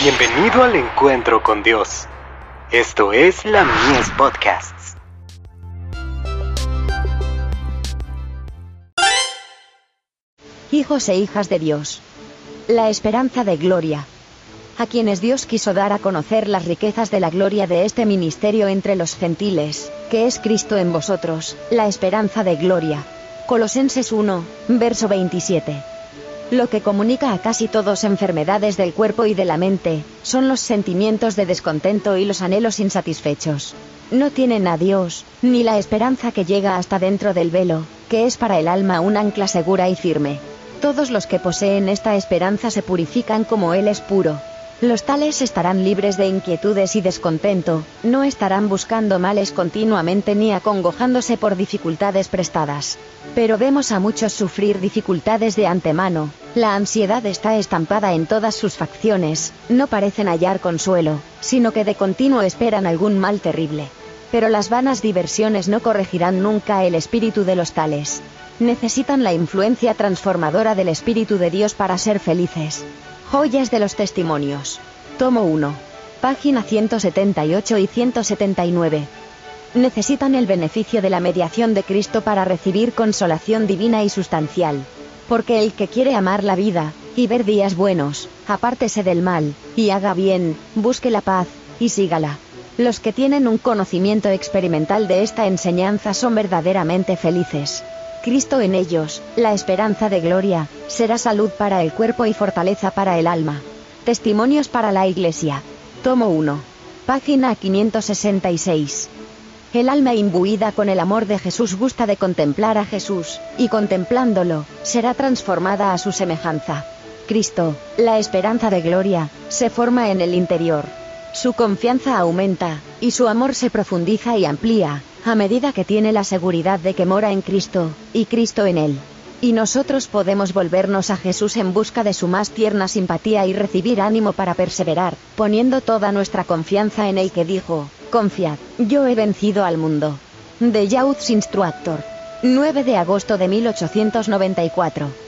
Bienvenido al encuentro con Dios. Esto es la Mies Podcasts. Hijos e hijas de Dios. La esperanza de gloria. A quienes Dios quiso dar a conocer las riquezas de la gloria de este ministerio entre los gentiles, que es Cristo en vosotros, la esperanza de gloria. Colosenses 1, verso 27. Lo que comunica a casi todos enfermedades del cuerpo y de la mente, son los sentimientos de descontento y los anhelos insatisfechos. No tienen a Dios, ni la esperanza que llega hasta dentro del velo, que es para el alma un ancla segura y firme. Todos los que poseen esta esperanza se purifican como Él es puro. Los tales estarán libres de inquietudes y descontento, no estarán buscando males continuamente ni acongojándose por dificultades prestadas. Pero vemos a muchos sufrir dificultades de antemano, la ansiedad está estampada en todas sus facciones, no parecen hallar consuelo, sino que de continuo esperan algún mal terrible. Pero las vanas diversiones no corregirán nunca el espíritu de los tales. Necesitan la influencia transformadora del Espíritu de Dios para ser felices. Joyas de los Testimonios. Tomo 1. Página 178 y 179. Necesitan el beneficio de la mediación de Cristo para recibir consolación divina y sustancial. Porque el que quiere amar la vida, y ver días buenos, apártese del mal, y haga bien, busque la paz, y sígala. Los que tienen un conocimiento experimental de esta enseñanza son verdaderamente felices. Cristo en ellos, la esperanza de gloria, será salud para el cuerpo y fortaleza para el alma. Testimonios para la Iglesia. Tomo 1. Página 566. El alma imbuida con el amor de Jesús gusta de contemplar a Jesús, y contemplándolo, será transformada a su semejanza. Cristo, la esperanza de gloria, se forma en el interior. Su confianza aumenta, y su amor se profundiza y amplía, a medida que tiene la seguridad de que mora en Cristo, y Cristo en él. Y nosotros podemos volvernos a Jesús en busca de su más tierna simpatía y recibir ánimo para perseverar, poniendo toda nuestra confianza en el que dijo, confiad, yo he vencido al mundo. De Youth's Instructor. 9 de agosto de 1894.